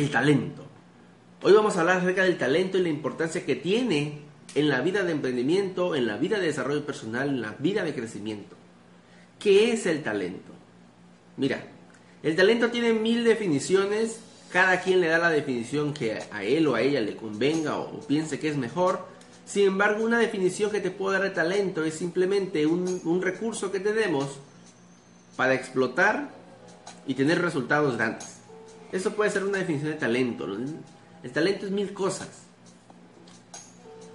El talento. Hoy vamos a hablar acerca del talento y la importancia que tiene en la vida de emprendimiento, en la vida de desarrollo personal, en la vida de crecimiento. ¿Qué es el talento? Mira, el talento tiene mil definiciones, cada quien le da la definición que a él o a ella le convenga o, piense que es mejor. Sin embargo, una definición que te puedo dar de talento es simplemente un, un recurso que tenemos para explotar y tener resultados grandes. Eso puede ser una definición de talento. El talento es mil cosas.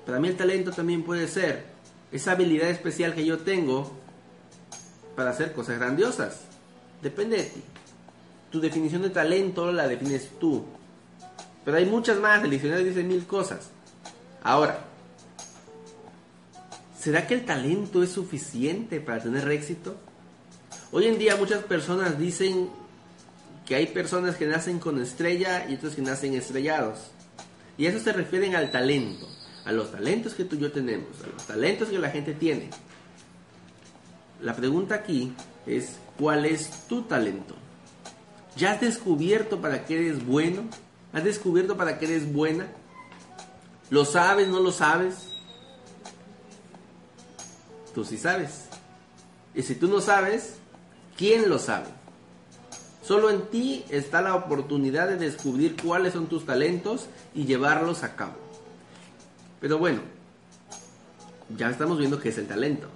Para mí el talento también puede ser esa habilidad especial que yo tengo para hacer cosas grandiosas. Depende de ti. Tu definición de talento la defines tú. Pero hay muchas más. El diccionario dice mil cosas. Ahora, ¿será que el talento es suficiente para tener éxito? Hoy en día muchas personas dicen que hay personas que nacen con estrella y otros que nacen estrellados. Y eso se refieren al talento a los talentos que tú y yo tenemos, a los talentos que la gente tiene. La pregunta aquí es, ¿cuál es tu talento? ¿Ya has descubierto para qué eres bueno? ¿Has descubierto para qué eres buena? ¿Lo sabes, no lo sabes? Tú sí sabes. Y si tú no sabes, ¿quién lo sabe? Solo en ti está la oportunidad de descubrir cuáles son tus talentos y llevarlos a cabo. Pero bueno, ya estamos viendo qué es el talento.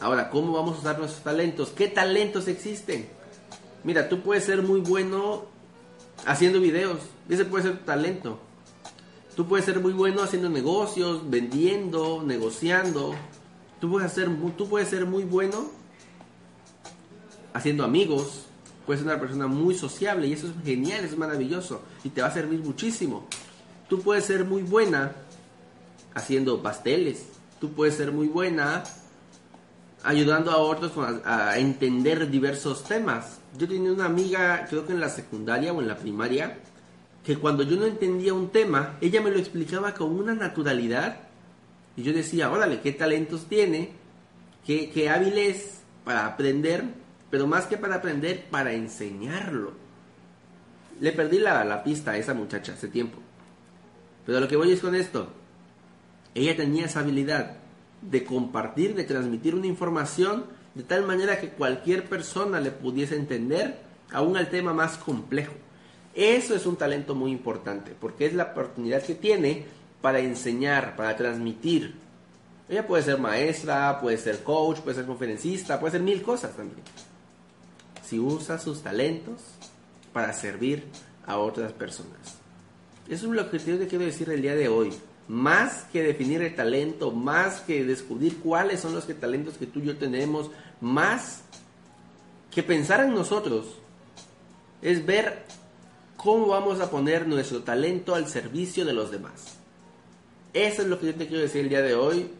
Ahora, ¿cómo vamos a usar nuestros talentos? ¿Qué talentos existen? Mira, tú puedes ser muy bueno haciendo videos. Ese puede ser tu talento. Tú puedes ser muy bueno haciendo negocios, vendiendo, negociando. Tú puedes, tú puedes ser muy bueno haciendo amigos. Puedes ser una persona muy sociable y eso es genial, es maravilloso y te va a servir muchísimo. Tú puedes ser muy buena haciendo pasteles. Tú puedes ser muy buena ayudando a otros a, entender diversos temas. Yo tenía una amiga, creo que en la secundaria o en la primaria, que cuando yo no entendía un tema, ella me lo explicaba con una naturalidad. Y yo decía, órale, qué talentos tiene, qué, qué hábil es para aprender, pero más que para aprender, para enseñarlo. Le perdí la, la pista a esa muchacha hace tiempo. Pero lo que voy es con esto. Ella tenía esa habilidad de compartir, de transmitir una información de tal manera que cualquier persona le pudiese entender aún al tema más complejo. Eso es un talento muy importante porque es la oportunidad que tiene para enseñar, para transmitir. Ella puede ser maestra, puede ser coach, puede ser conferencista, puede ser mil cosas también. Si usa sus talentos para servir a otras personas. Eso es lo que te quiero decir el día de hoy más que definir el talento, más que descubrir cuáles son los talentos que tú y yo tenemos, más que pensar en nosotros, es ver cómo vamos a poner nuestro talento al servicio de los demás. Eso es lo que yo te quiero decir el día de hoy,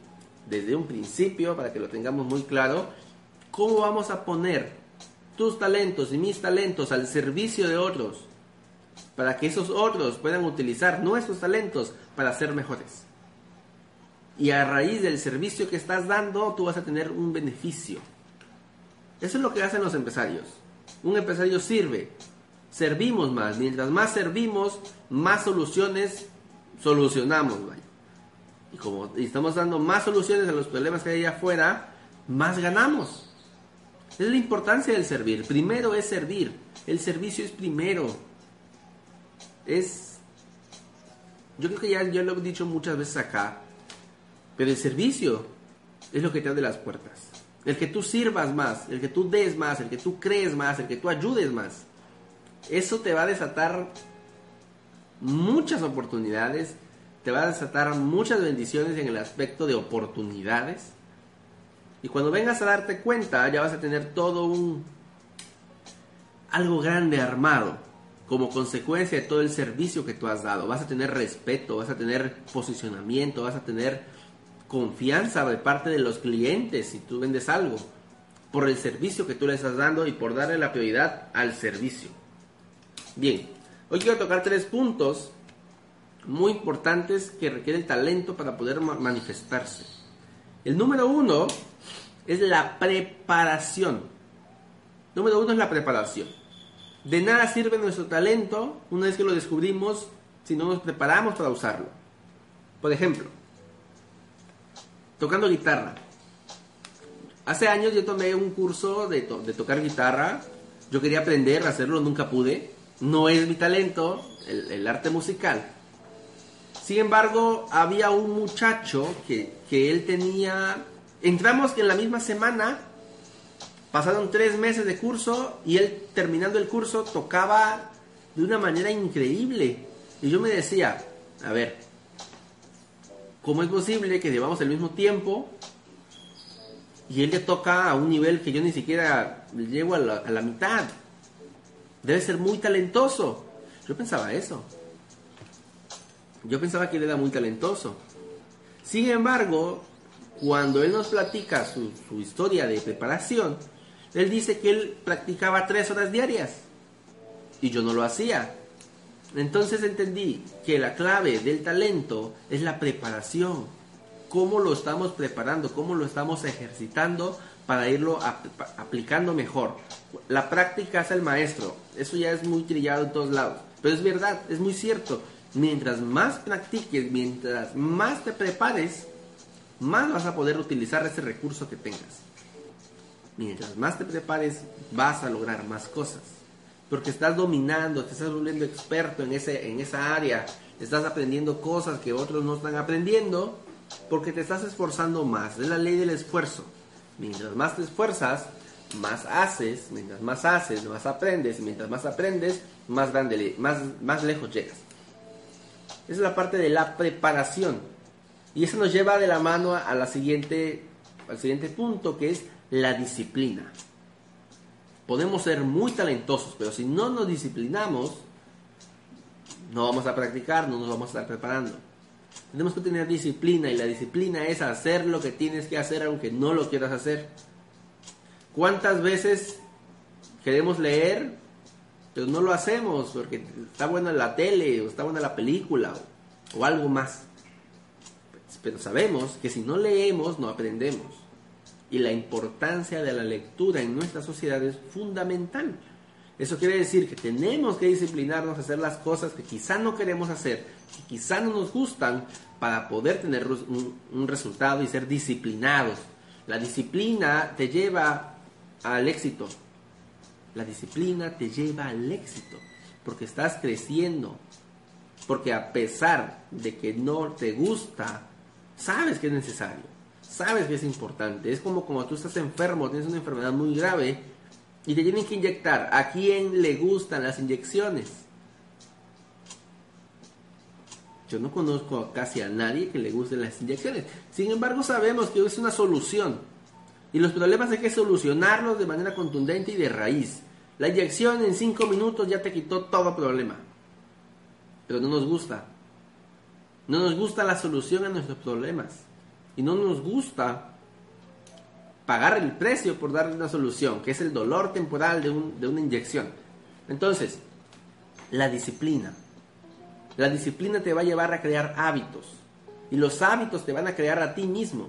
desde un principio, para que lo tengamos muy claro, cómo vamos a poner tus talentos y mis talentos al servicio de otros para que esos otros puedan utilizar nuestros talentos para ser mejores. Y a raíz del servicio que estás dando, tú vas a tener un beneficio. Eso es lo que hacen los empresarios. Un empresario sirve, servimos más. Mientras más servimos, más soluciones solucionamos. Y como estamos dando más soluciones a los problemas que hay allá afuera, más ganamos. Es la importancia del servir. Primero es servir. El servicio es primero es... Yo creo que ya lo he dicho muchas veces acá, pero el servicio es lo que te abre las puertas. El que tú sirvas más, el que tú des más, el que tú crees más, el que tú ayudes más. Eso te va a desatar muchas oportunidades, te va a desatar muchas bendiciones en el aspecto de oportunidades. Y cuando vengas a darte cuenta, ya vas a tener todo un algo grande armado como consecuencia de todo el servicio que tú has dado. Vas a tener respeto, vas a tener posicionamiento, vas a tener confianza de parte de los clientes si tú vendes algo, por el servicio que tú le estás dando y por darle la prioridad al servicio. Bien, hoy quiero tocar tres puntos muy importantes que requieren talento para poder manifestarse. El número uno es la preparación. Número uno es la preparación. De nada sirve nuestro talento una vez que lo descubrimos si no nos preparamos para usarlo. Por ejemplo, tocando guitarra. Hace años yo tomé un curso de, tocar guitarra. Yo quería aprender a hacerlo, nunca pude. No es mi talento, el, arte musical. Sin embargo, había un muchacho que, que él tenía... Entramos en la misma semana Pasaron tres meses de curso y él terminando el curso tocaba de una manera increíble. Y yo me decía, a ver, ¿cómo es posible que llevamos el mismo tiempo y él ya toca a un nivel que yo ni siquiera llego a la, a la mitad? Debe ser muy talentoso. Yo pensaba eso. Yo pensaba que él era muy talentoso. Sin embargo, cuando él nos platica su, historia de preparación, él dice que él practicaba tres horas diarias y yo no lo hacía. Entonces entendí que la clave del talento es la preparación. Cómo lo estamos preparando, cómo lo estamos ejercitando para irlo aplicando mejor. La práctica es el maestro. Eso ya es muy trillado en todos lados. Pero es verdad, es muy cierto. Mientras más practiques, mientras más te prepares, más vas a poder utilizar ese recurso que tengas mientras más te prepares, vas a lograr más cosas. Porque estás dominando, te estás volviendo experto en, ese, en esa área, estás aprendiendo cosas que otros no están aprendiendo, porque te estás esforzando más. Es la ley del esfuerzo. Mientras más te esfuerzas, más haces, mientras más haces, más aprendes, mientras más aprendes, más, grande, más, más lejos llegas. Esa es la parte de la preparación. Y eso nos lleva de la mano a la siguiente, al siguiente punto, que es la disciplina. Podemos ser muy talentosos, pero si no nos disciplinamos, no vamos a practicar, no nos vamos a estar preparando. Tenemos que tener disciplina y la disciplina es hacer lo que tienes que hacer aunque no lo quieras hacer. ¿Cuántas veces queremos leer, pero no lo hacemos porque está buena la tele o está buena la película o algo más? Pero sabemos que si no leemos no aprendemos y la importancia de la lectura en nuestra sociedad es fundamental. Eso quiere decir que tenemos que disciplinarnos a hacer las cosas que quizá no queremos hacer, que quizá no nos gustan, para poder tener un, resultado y ser disciplinados. La disciplina te lleva al éxito. La disciplina te lleva al éxito, porque estás creciendo, porque a pesar de que no te gusta, sabes que es necesario sabes que es importante. Es como tú estás enfermo, tienes una enfermedad muy grave y te tienen que inyectar. ¿A quién le gustan las inyecciones? Yo no conozco casi a nadie que le gusten las inyecciones. Sin embargo, sabemos que es una solución. Y los problemas hay que solucionarlos de manera contundente y de raíz. La inyección en 5 minutos ya te quitó todo problema. Pero no nos gusta. No nos gusta la solución a nuestros problemas y no nos gusta pagar el precio por darle una solución, que es el dolor temporal de, una inyección. Entonces, la disciplina. La disciplina te va a llevar a crear hábitos. Y los hábitos te van a crear a ti mismo.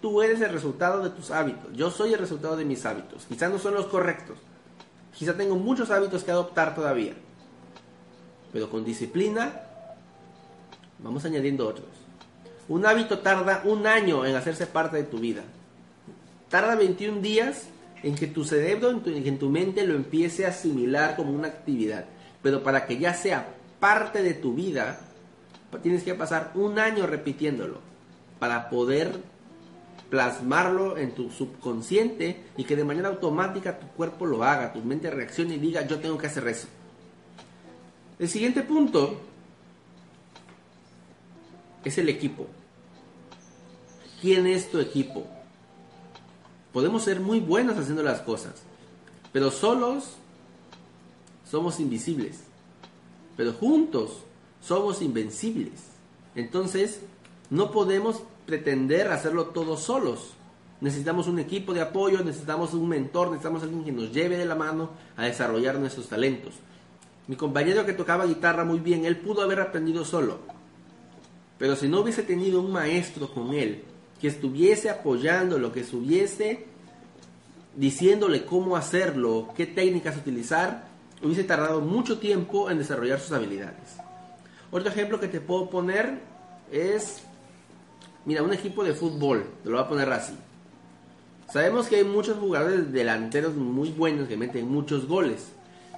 Tú eres el resultado de tus hábitos. Yo soy el resultado de mis hábitos. Quizá no son los correctos. Quizá tengo muchos hábitos que adoptar todavía. Pero con disciplina vamos añadiendo otros. Un hábito tarda un año en hacerse parte de tu vida. Tarda 21 días en que tu cerebro, en tu, tu mente lo empiece a asimilar como una actividad. Pero para que ya sea parte de tu vida, tienes que pasar un año repitiéndolo para poder plasmarlo en tu subconsciente y que de manera automática tu cuerpo lo haga, tu mente reaccione y diga yo tengo que hacer eso. El siguiente punto es el equipo. ¿Quién es tu equipo? Podemos ser muy buenos haciendo las cosas, pero solos somos invisibles. pero juntos somos invencibles. Entonces, no podemos pretender hacerlo todos solos. Necesitamos un equipo de apoyo, necesitamos un mentor, necesitamos alguien que nos lleve de la mano a desarrollar nuestros talentos. Mi compañero que tocaba guitarra muy bien, él pudo haber aprendido solo. Pero si no hubiese tenido un maestro con él, que estuviese apoyándolo, que estuviese diciéndole cómo hacerlo, qué técnicas utilizar, hubiese tardado mucho tiempo en desarrollar sus habilidades. Otro ejemplo que te puedo poner es, mira, un equipo de fútbol, te lo voy a poner así. Sabemos que hay muchos jugadores delanteros muy buenos que meten muchos goles.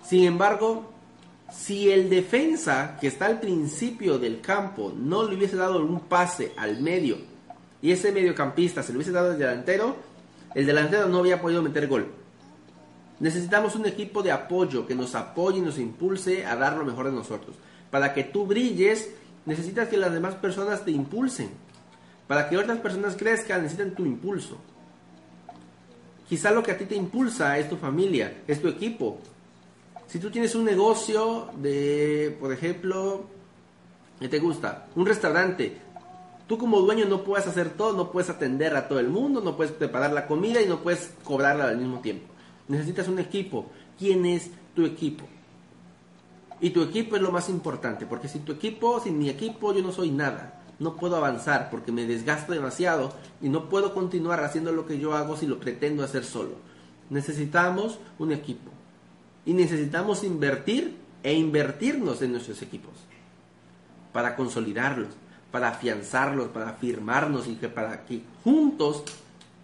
Sin embargo, si el defensa que está al principio del campo no le hubiese dado un pase al medio y ese mediocampista se lo hubiese dado al delantero, el delantero no había podido meter gol. Necesitamos un equipo de apoyo que nos apoye y nos impulse a dar lo mejor de nosotros. Para que tú brilles, necesitas que las demás personas te impulsen. Para que otras personas crezcan, necesitan tu impulso. Quizá lo que a ti te impulsa es tu familia, es tu equipo. Si tú tienes un negocio de, por ejemplo, ¿qué te gusta? Un restaurante. Tú como dueño no puedes hacer todo, no puedes atender a todo el mundo, no puedes preparar la comida y no puedes cobrarla al mismo tiempo. Necesitas un equipo. ¿Quién es tu equipo? Y tu equipo es lo más importante, porque sin tu equipo, sin mi equipo, yo no soy nada. No puedo avanzar porque me desgasto demasiado y no puedo continuar haciendo lo que yo hago si lo pretendo hacer solo. Necesitamos un equipo. Y necesitamos invertir e invertirnos en nuestros equipos para consolidarlos, para afianzarlos, para afirmarnos y que para que juntos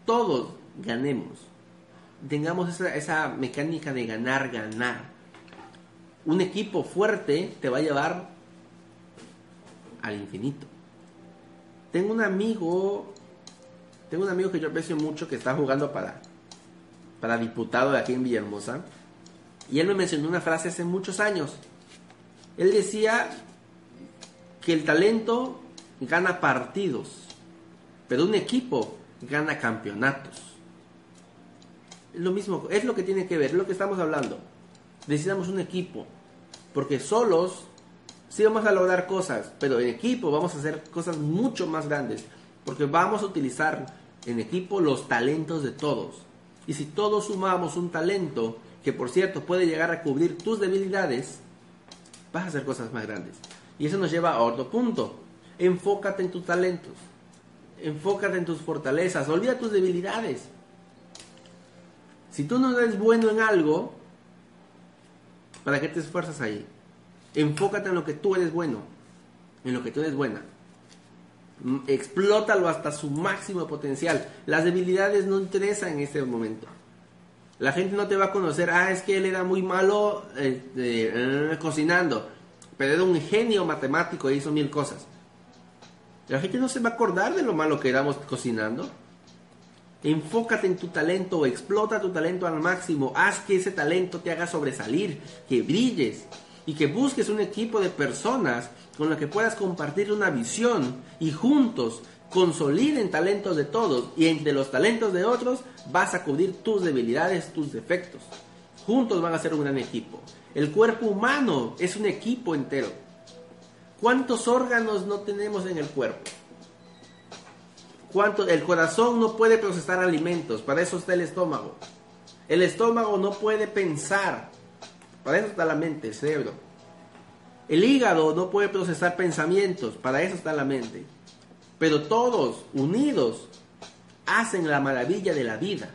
todos ganemos tengamos esa, esa mecánica de ganar, ganar. Un equipo fuerte te va a llevar al infinito. Tengo un amigo, tengo un amigo que yo aprecio mucho que está jugando para, para diputado de aquí en Villahermosa. Y él me mencionó una frase hace muchos años. Él decía que el talento gana partidos, pero un equipo gana campeonatos. Es lo mismo, es lo que tiene que ver, es lo que estamos hablando. Necesitamos un equipo, porque solos sí vamos a lograr cosas, pero en equipo vamos a hacer cosas mucho más grandes, porque vamos a utilizar en equipo los talentos de todos. Y si todos sumamos un talento, que por cierto puede llegar a cubrir tus debilidades, vas a hacer cosas más grandes. Y eso nos lleva a otro punto. Enfócate en tus talentos. Enfócate en tus fortalezas. Olvida tus debilidades. Si tú no eres bueno en algo, ¿para qué te esfuerzas ahí? Enfócate en lo que tú eres bueno, en lo que tú eres buena. Mm, explótalo hasta su máximo potencial. Las debilidades no interesan en este momento. La gente no te va a conocer, ah, es que él era muy malo este, eh, cocinando, pero era un genio matemático e hizo mil cosas. La gente no se va a acordar de lo malo que éramos cocinando. Enfócate en tu talento, explota tu talento al máximo, haz que ese talento te haga sobresalir, que brilles y que busques un equipo de personas con las que puedas compartir una visión y juntos consoliden talentos de todos y entre los talentos de otros vas a cubrir tus debilidades, tus defectos. Juntos van a ser un gran equipo. El cuerpo humano es un equipo entero. ¿Cuántos órganos no tenemos en el cuerpo? ¿Cuánto? El corazón no puede procesar alimentos, para eso está el estómago. El estómago no puede pensar, para eso está la mente, el cerebro. El hígado no puede procesar pensamientos, para eso está la mente. Pero todos, unidos, hacen la maravilla de la vida.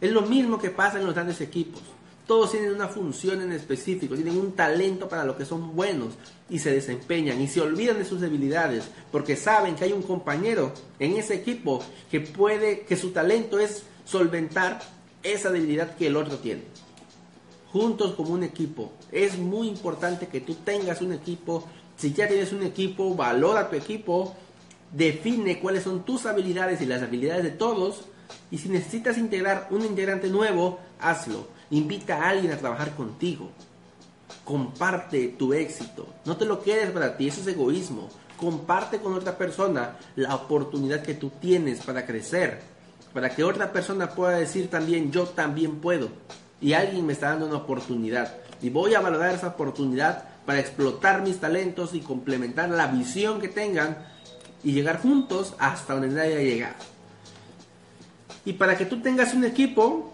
Es lo mismo que pasa en los grandes equipos. Todos tienen una función en específico, tienen un talento para lo que son buenos y se desempeñan y se olvidan de sus debilidades porque saben que hay un compañero en ese equipo que puede, que su talento es solventar esa debilidad que el otro tiene. Juntos como un equipo. Es muy importante que tú tengas un equipo. Si ya tienes un equipo, valora tu equipo, define cuáles son tus habilidades y las habilidades de todos. Y si necesitas integrar un integrante nuevo, hazlo Invita a alguien a trabajar contigo. Comparte tu éxito. No te lo quedes para ti, eso es egoísmo. Comparte con otra persona la oportunidad que tú tienes para crecer. Para que otra persona pueda decir también, yo también puedo. y alguien me está dando una oportunidad y voy a valorar esa oportunidad para explotar mis talentos y complementar la visión que tengan y llegar juntos hasta donde nadie ha llegado. Y para que tú tengas un equipo,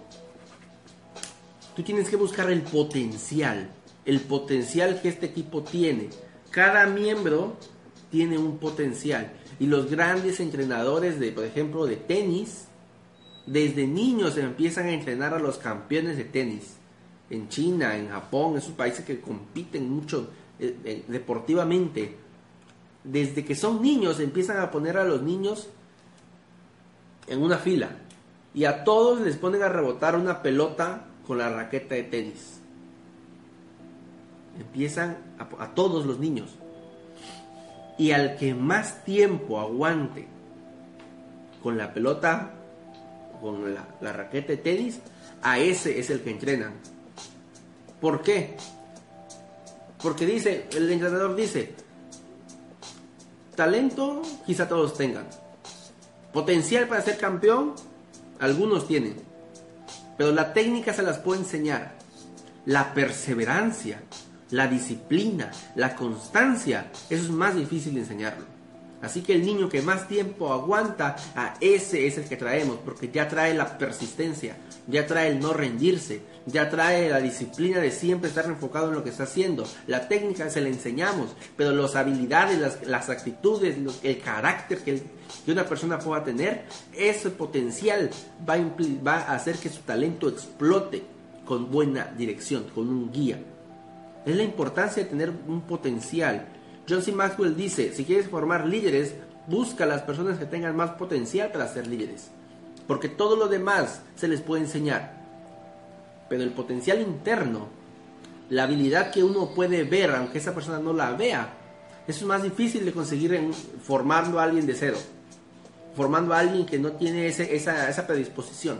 tú tienes que buscar el potencial, el potencial que este equipo tiene. Cada miembro tiene un potencial. Y los grandes entrenadores de, por ejemplo, de tenis, desde niños empiezan a entrenar a los campeones de tenis. En China, en Japón, esos países que compiten mucho eh, eh, deportivamente. Desde que son niños empiezan a poner a los niños en una fila. Y a todos les ponen a rebotar una pelota con la raqueta de tenis. Empiezan a, todos los niños. Y al que más tiempo aguante con la pelota con la, raqueta de tenis, a ese es el que entrenan. ¿Por qué? Porque dice, el entrenador dice, talento quizá todos tengan. Potencial para ser campeón, algunos tienen. Pero la técnica se las puede enseñar. La perseverancia, la disciplina, la constancia, eso es más difícil de enseñarlo. Así que el niño que más tiempo aguanta, a ese es el que traemos, porque ya trae la persistencia, ya trae el no rendirse, ya trae la disciplina de siempre estar enfocado en lo que está haciendo. La técnica se la enseñamos, pero las habilidades, las, actitudes, el carácter que, una persona pueda tener, ese potencial va va a hacer que su talento explote con buena dirección, con un guía. Es la importancia de tener un potencial John C. Maxwell dice, si quieres formar líderes, busca a las personas que tengan más potencial para ser líderes. Porque todo lo demás se les puede enseñar. Pero el potencial interno, la habilidad que uno puede ver, aunque esa persona no la vea, eso es más difícil de conseguir formando a alguien de cero. Formando a alguien que no tiene esa, predisposición.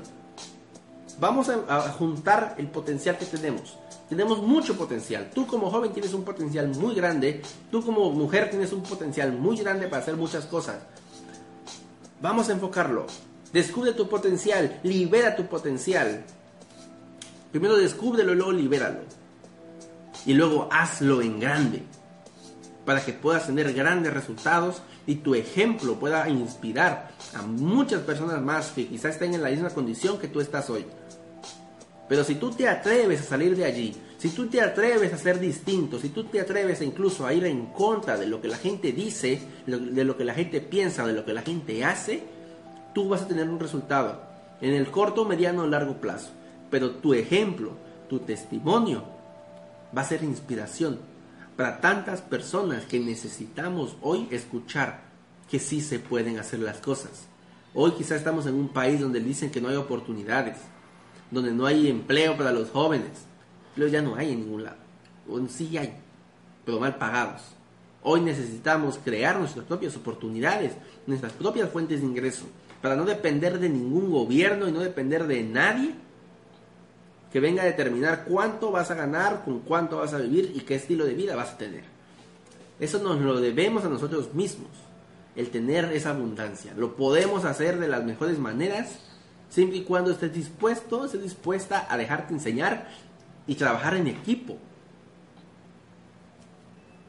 Vamos a juntar el potencial que tenemos. Tenemos mucho potencial. Tú como joven tienes un potencial muy grande. Tú como mujer tienes un potencial muy grande para hacer muchas cosas. Vamos a enfocarlo. Descubre tu potencial. Libera tu potencial. Primero descúbrelo y luego libéralo. Y luego hazlo en grande. Para que puedas tener grandes resultados y tu ejemplo pueda inspirar a muchas personas más que quizás estén en la misma condición que tú estás hoy. Pero si tú te atreves a salir de allí, si tú te atreves a ser distinto, si tú te atreves incluso a ir en contra de lo que la gente dice, de lo que la gente piensa, de lo que la gente hace, tú vas a tener un resultado en el corto, mediano o largo plazo. Pero tu ejemplo, tu testimonio, va a ser inspiración para tantas personas que necesitamos hoy escuchar que sí se pueden hacer las cosas. Hoy quizás estamos en un país donde dicen que no hay oportunidades, donde no hay empleo para los jóvenes. Pero ya no hay en ningún lado. O sí hay, pero mal pagados. Hoy necesitamos crear nuestras propias oportunidades, nuestras propias fuentes de ingreso, para no depender de ningún gobierno y no depender de nadie que venga a determinar cuánto vas a ganar, con cuánto vas a vivir y qué estilo de vida vas a tener. Eso nos lo debemos a nosotros mismos, el tener esa abundancia. Lo podemos hacer de las mejores maneras siempre y cuando estés dispuesto, estés dispuesta a dejarte enseñar y trabajar en equipo.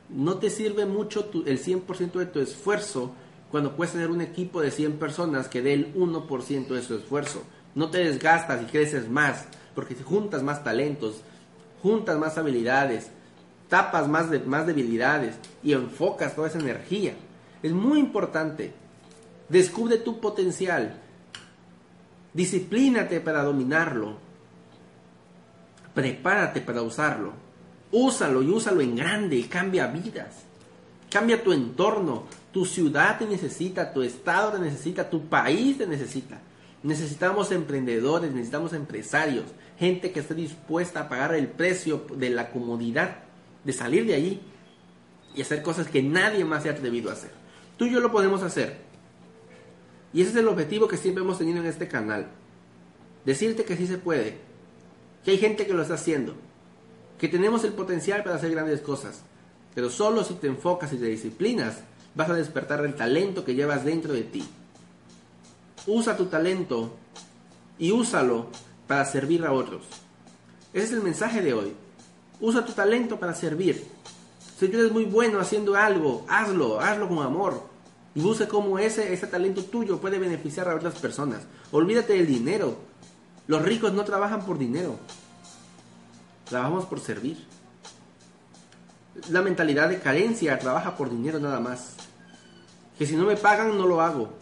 No te sirve mucho el 100% de tu esfuerzo cuando puedes tener un equipo de 100 personas que dé el 1% de su esfuerzo. No te desgastas y creces más, porque juntas más talentos, juntas más habilidades, tapas más, más debilidades y enfocas toda esa energía. Es muy importante. Descubre tu potencial. Disciplínate para dominarlo. Prepárate para usarlo. Úsalo y úsalo en grande y cambia vidas. Cambia tu entorno. Tu ciudad te necesita, tu estado te necesita, tu país te necesita. Necesitamos emprendedores, necesitamos empresarios, gente que esté dispuesta a pagar el precio de la comodidad, de salir de allí y hacer cosas que nadie más se ha atrevido a hacer. Tú y yo lo podemos hacer. Y ese es el objetivo que siempre hemos tenido en este canal. Decirte que sí se puede, que hay gente que lo está haciendo, que tenemos el potencial para hacer grandes cosas, pero solo si te enfocas y te disciplinas vas a despertar el talento que llevas dentro de ti. Usa tu talento y úsalo para servir a otros. Ese es el mensaje de hoy. Usa tu talento para servir. Si tú eres muy bueno haciendo algo, hazlo, hazlo con amor. Y busca cómo ese, ese talento tuyo puede beneficiar a otras personas. Olvídate del dinero. Los ricos no trabajan por dinero. Trabajamos por servir. La mentalidad de carencia trabaja por dinero nada más. Que si no me pagan, no lo hago.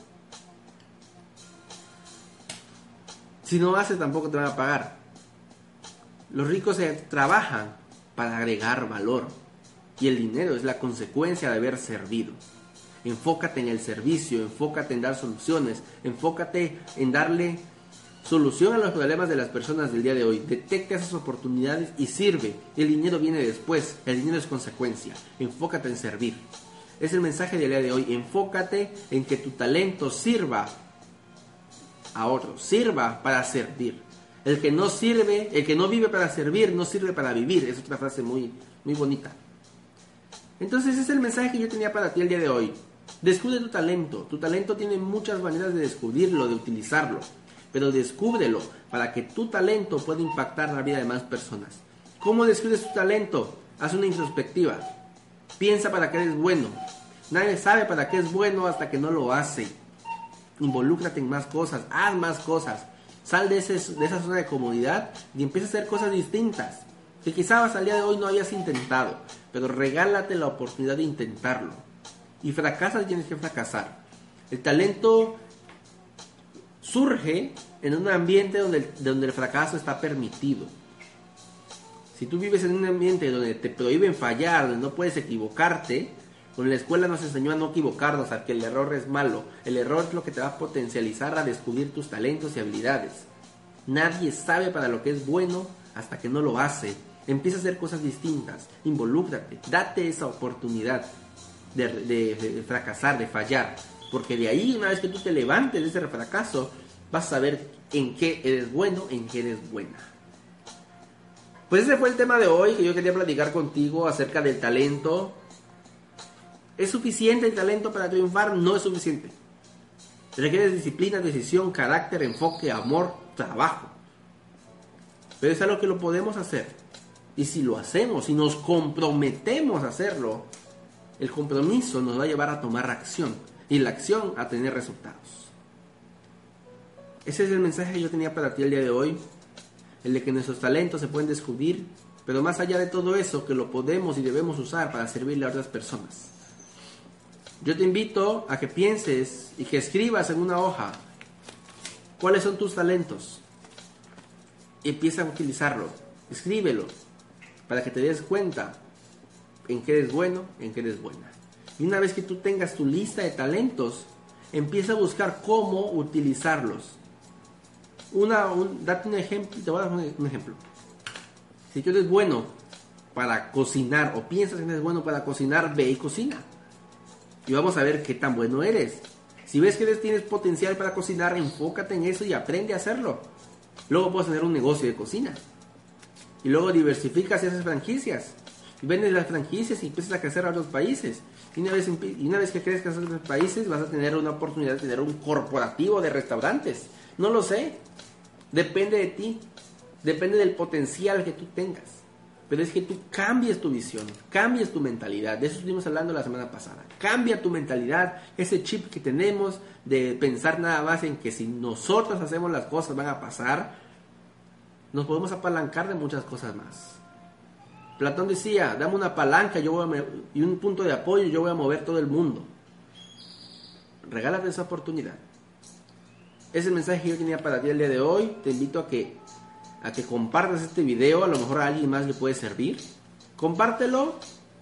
Si no haces, tampoco te van a pagar. Los ricos se trabajan para agregar valor. Y el dinero es la consecuencia de haber servido. Enfócate en el servicio, enfócate en dar soluciones, enfócate en darle solución a los problemas de las personas del día de hoy. Detecta esas oportunidades y sirve. El dinero viene después, el dinero es consecuencia. Enfócate en servir. Es el mensaje del día de hoy. Enfócate en que tu talento sirva a otros, sirva para servir. El que no sirve, el que no vive para servir, no sirve para vivir. Es otra frase muy, muy bonita. Entonces es el mensaje que yo tenía para ti el día de hoy. Descubre tu talento. Tu talento tiene muchas maneras de descubrirlo, de utilizarlo. Pero descúbrelo para que tu talento pueda impactar la vida de más personas. ¿Cómo descubres tu talento? Haz una introspectiva. Piensa para qué eres bueno. Nadie sabe para qué es bueno hasta que no lo hace. Involúcrate en más cosas, haz más cosas. Sal de, ese, esa zona de comodidad y empieza a hacer cosas distintas. Que quizás el día de hoy no hayas intentado, pero regálate la oportunidad de intentarlo y fracasas, tienes que fracasar. El talento surge en un ambiente donde, donde el fracaso está permitido. Si tú vives en un ambiente donde te prohíben fallar, donde no puedes equivocarte, donde la escuela nos enseñó a no equivocarnos, a que el error es malo, el error es lo que te va a potencializar a descubrir tus talentos y habilidades. Nadie sabe para lo que es bueno hasta que no lo hace. Empieza a hacer cosas distintas, involúcrate, date esa oportunidad de, fracasar, de fallar. Porque de ahí, una vez que tú te levantes de ese fracaso, vas a saber en qué eres bueno, en qué eres buena. Pues ese fue el tema de hoy que yo quería platicar contigo acerca del talento. ¿Es suficiente el talento para triunfar? No es suficiente. Requiere disciplina, decisión, carácter, enfoque, amor, trabajo. Pero es algo que lo podemos hacer. Y si lo hacemos, si nos comprometemos a hacerlo, el compromiso nos va a llevar a tomar acción y la acción a tener resultados. Ese es el mensaje que yo tenía para ti el día de hoy, el de que nuestros talentos se pueden descubrir, pero más allá de todo eso, que lo podemos y debemos usar para servirle a otras personas. Yo te invito a que pienses y que escribas en una hoja cuáles son tus talentos y empieza a utilizarlo, escríbelo para que te des cuenta en qué eres bueno, en qué eres buena. Y una vez que tú tengas tu lista de talentos, empieza a buscar cómo utilizarlos. Una, date un ejemplo, te voy a dar un, ejemplo. Si tú eres bueno para cocinar o piensas que eres bueno para cocinar, ve y cocina. Y vamos a ver qué tan bueno eres. Si ves que tienes potencial para cocinar, enfócate en eso y aprende a hacerlo. Luego puedes tener un negocio de cocina. Y luego diversificas esas franquicias vendes las franquicias y empiezas a crecer a otros países. Y una vez, y una vez que crezcas a otros países vas a tener una oportunidad de tener un corporativo de restaurantes. No lo sé. Depende de ti. Depende del potencial que tú tengas. Pero es que tú cambies tu visión, cambies tu mentalidad. De eso estuvimos hablando la semana pasada. Cambia tu mentalidad, ese chip que tenemos de pensar nada más en que si nosotros hacemos las cosas van a pasar. Nos podemos apalancar de muchas cosas más. Platón decía, dame una palanca yo y un punto de apoyo, yo voy a mover todo el mundo. Regálate esa oportunidad. Ese el mensaje que yo tenía para ti el día de hoy. Te invito a que, a que compartas este video, a lo mejor a alguien más le puede servir. Compártelo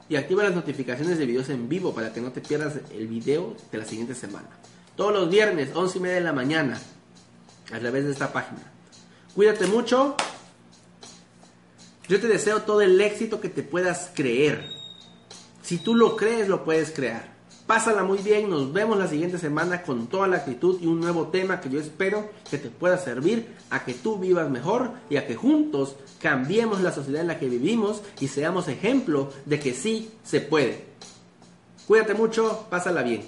y activa las notificaciones de videos en vivo para que no te pierdas el video de la siguiente semana. Todos los viernes, 11 y media de la mañana, a través de esta página. Cuídate mucho yo te deseo todo el éxito que te puedas creer. Si tú lo crees, lo puedes crear. Pásala muy bien, nos vemos la siguiente semana con toda la actitud y un nuevo tema que yo espero que te pueda servir a que tú vivas mejor y a que juntos cambiemos la sociedad en la que vivimos y seamos ejemplo de que sí se puede. Cuídate mucho, pásala bien.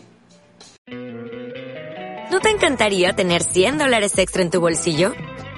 ¿No te encantaría tener 100 dólares extra en tu bolsillo?